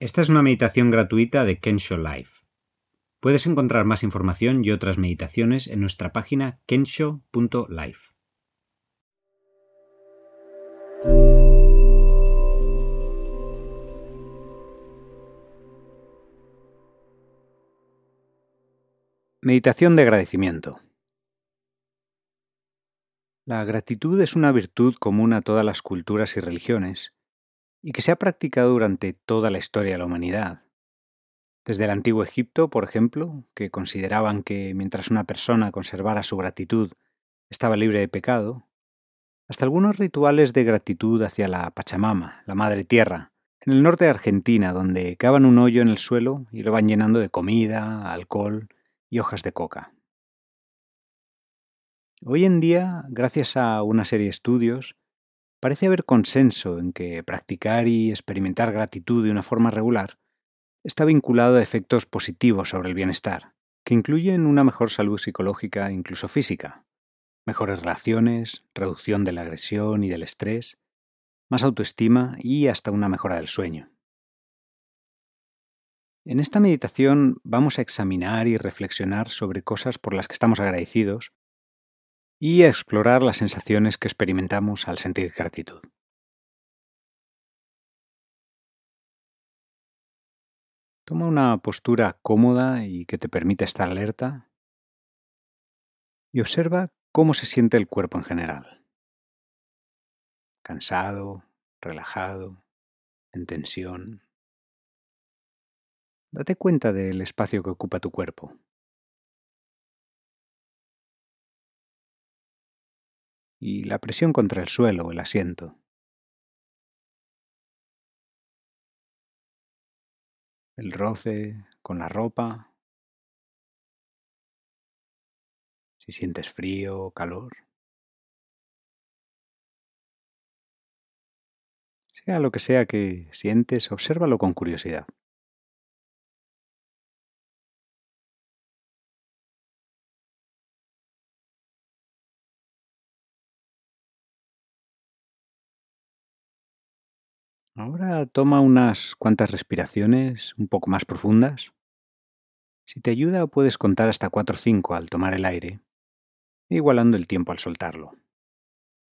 Esta es una meditación gratuita de Kensho Life. Puedes encontrar más información y otras meditaciones en nuestra página kensho.life. Meditación de agradecimiento. La gratitud es una virtud común a todas las culturas y religiones y que se ha practicado durante toda la historia de la humanidad. Desde el antiguo Egipto, por ejemplo, que consideraban que mientras una persona conservara su gratitud estaba libre de pecado, hasta algunos rituales de gratitud hacia la Pachamama, la Madre Tierra, en el norte de Argentina, donde cavan un hoyo en el suelo y lo van llenando de comida, alcohol y hojas de coca. Hoy en día, gracias a una serie de estudios, parece haber consenso en que practicar y experimentar gratitud de una forma regular está vinculado a efectos positivos sobre el bienestar, que incluyen una mejor salud psicológica e incluso física, mejores relaciones, reducción de la agresión y del estrés, más autoestima y hasta una mejora del sueño. En esta meditación vamos a examinar y reflexionar sobre cosas por las que estamos agradecidos y a explorar las sensaciones que experimentamos al sentir gratitud. Toma una postura cómoda y que te permita estar alerta y observa cómo se siente el cuerpo en general. Cansado, relajado, en tensión. Date cuenta del espacio que ocupa tu cuerpo. Y la presión contra el suelo o el asiento. El roce con la ropa. Si sientes frío o calor. Sea lo que sea que sientes, obsérvalo con curiosidad. Ahora toma unas cuantas respiraciones un poco más profundas. Si te ayuda puedes contar hasta 4 o 5 al tomar el aire, igualando el tiempo al soltarlo.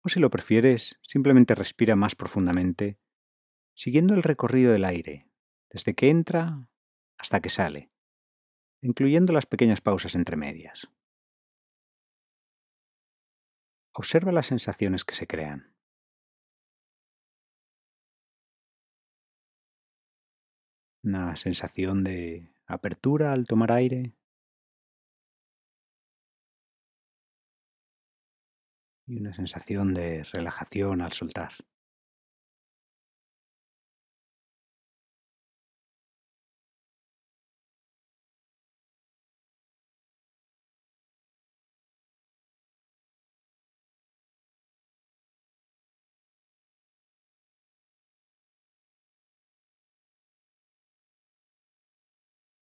O si lo prefieres, simplemente respira más profundamente, siguiendo el recorrido del aire, desde que entra hasta que sale, incluyendo las pequeñas pausas entre medias. Observa las sensaciones que se crean. Una sensación de apertura al tomar aire y una sensación de relajación al soltar.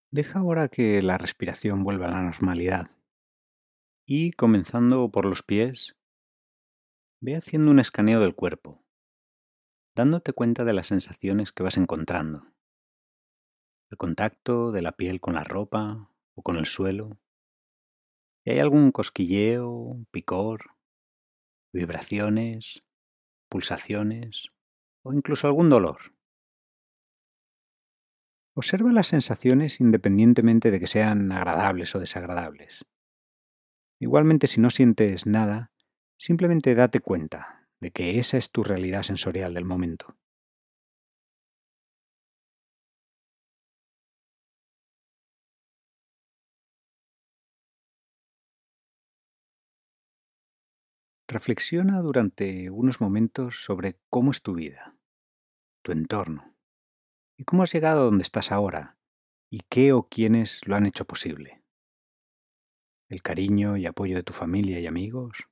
Deja ahora que la respiración vuelva a la normalidad. Y comenzando por los pies, ve haciendo un escaneo del cuerpo, dándote cuenta de las sensaciones que vas encontrando. El contacto de la piel con la ropa o con el suelo. Si hay algún cosquilleo, picor, vibraciones, pulsaciones o incluso algún dolor. Observa las sensaciones independientemente de que sean agradables o desagradables. Igualmente si no sientes nada, simplemente date cuenta de que esa es tu realidad sensorial del momento. Reflexiona durante unos momentos sobre cómo es tu vida, tu entorno, ¿Y cómo has llegado a donde estás ahora? ¿Y qué o quiénes lo han hecho posible? ¿El cariño y apoyo de tu familia y amigos?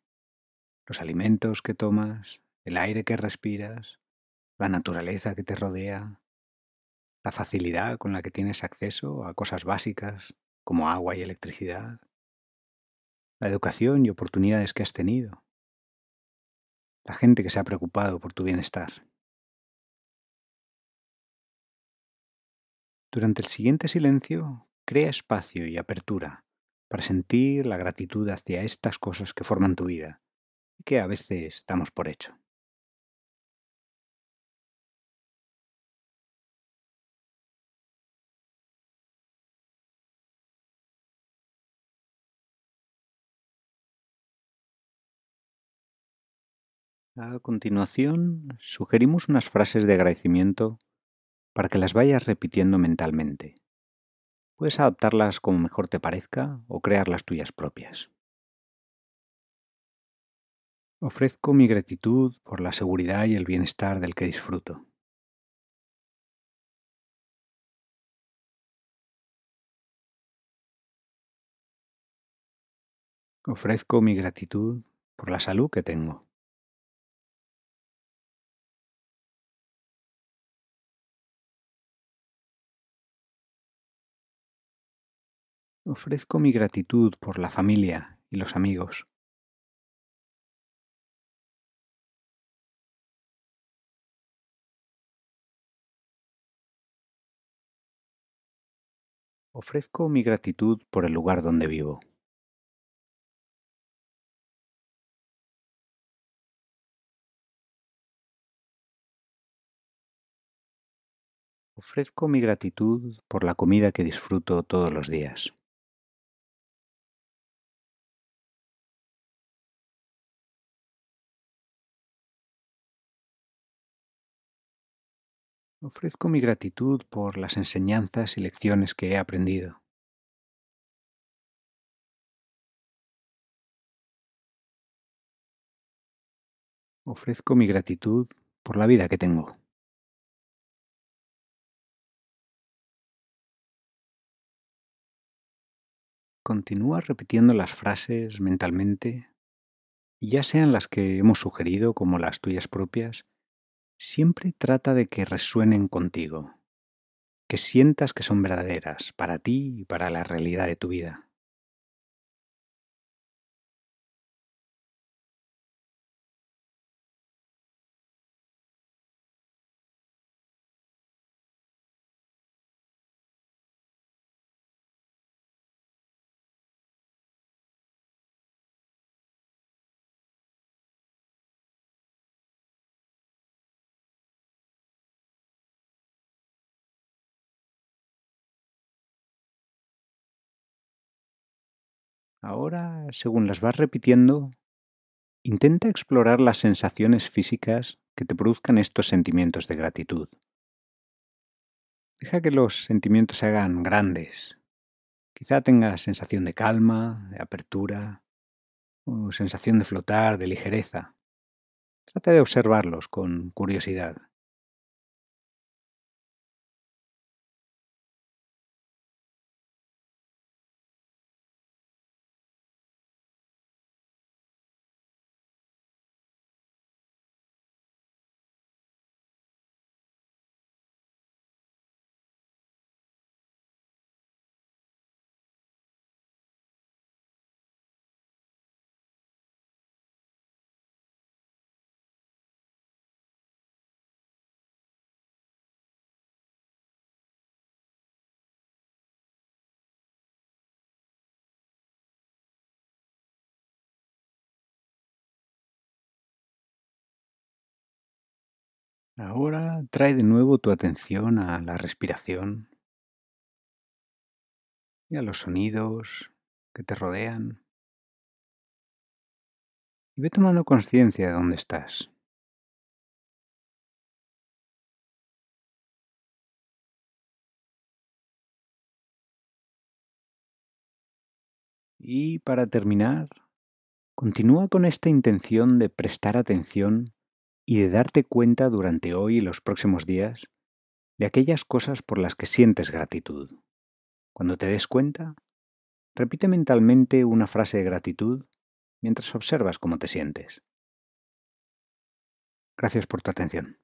¿Los alimentos que tomas? ¿El aire que respiras? ¿La naturaleza que te rodea? ¿La facilidad con la que tienes acceso a cosas básicas como agua y electricidad? ¿La educación y oportunidades que has tenido? ¿La gente que se ha preocupado por tu bienestar? Durante el siguiente silencio, crea espacio y apertura para sentir la gratitud hacia estas cosas que forman tu vida y que a veces damos por hecho. A continuación, sugerimos unas frases de agradecimiento para que las vayas repitiendo mentalmente. Puedes adaptarlas como mejor te parezca o crear las tuyas propias. Ofrezco mi gratitud por la seguridad y el bienestar del que disfruto. Ofrezco mi gratitud por la salud que tengo. Ofrezco mi gratitud por la familia y los amigos. Ofrezco mi gratitud por el lugar donde vivo. Ofrezco mi gratitud por la comida que disfruto todos los días. Ofrezco mi gratitud por las enseñanzas y lecciones que he aprendido. Ofrezco mi gratitud por la vida que tengo. Continúa repitiendo las frases mentalmente, ya sean las que hemos sugerido como las tuyas propias, siempre trata de que resuenen contigo, que sientas que son verdaderas para ti y para la realidad de tu vida. Ahora, según las vas repitiendo, intenta explorar las sensaciones físicas que te produzcan estos sentimientos de gratitud. Deja que los sentimientos se hagan grandes. Quizá tengas sensación de calma, de apertura, o sensación de flotar, de ligereza. Trata de observarlos con curiosidad. Ahora trae de nuevo tu atención a la respiración y a los sonidos que te rodean. Y ve tomando conciencia de dónde estás. Y para terminar, continúa con esta intención de prestar atención y de darte cuenta durante hoy y los próximos días de aquellas cosas por las que sientes gratitud. Cuando te des cuenta, repite mentalmente una frase de gratitud mientras observas cómo te sientes. Gracias por tu atención.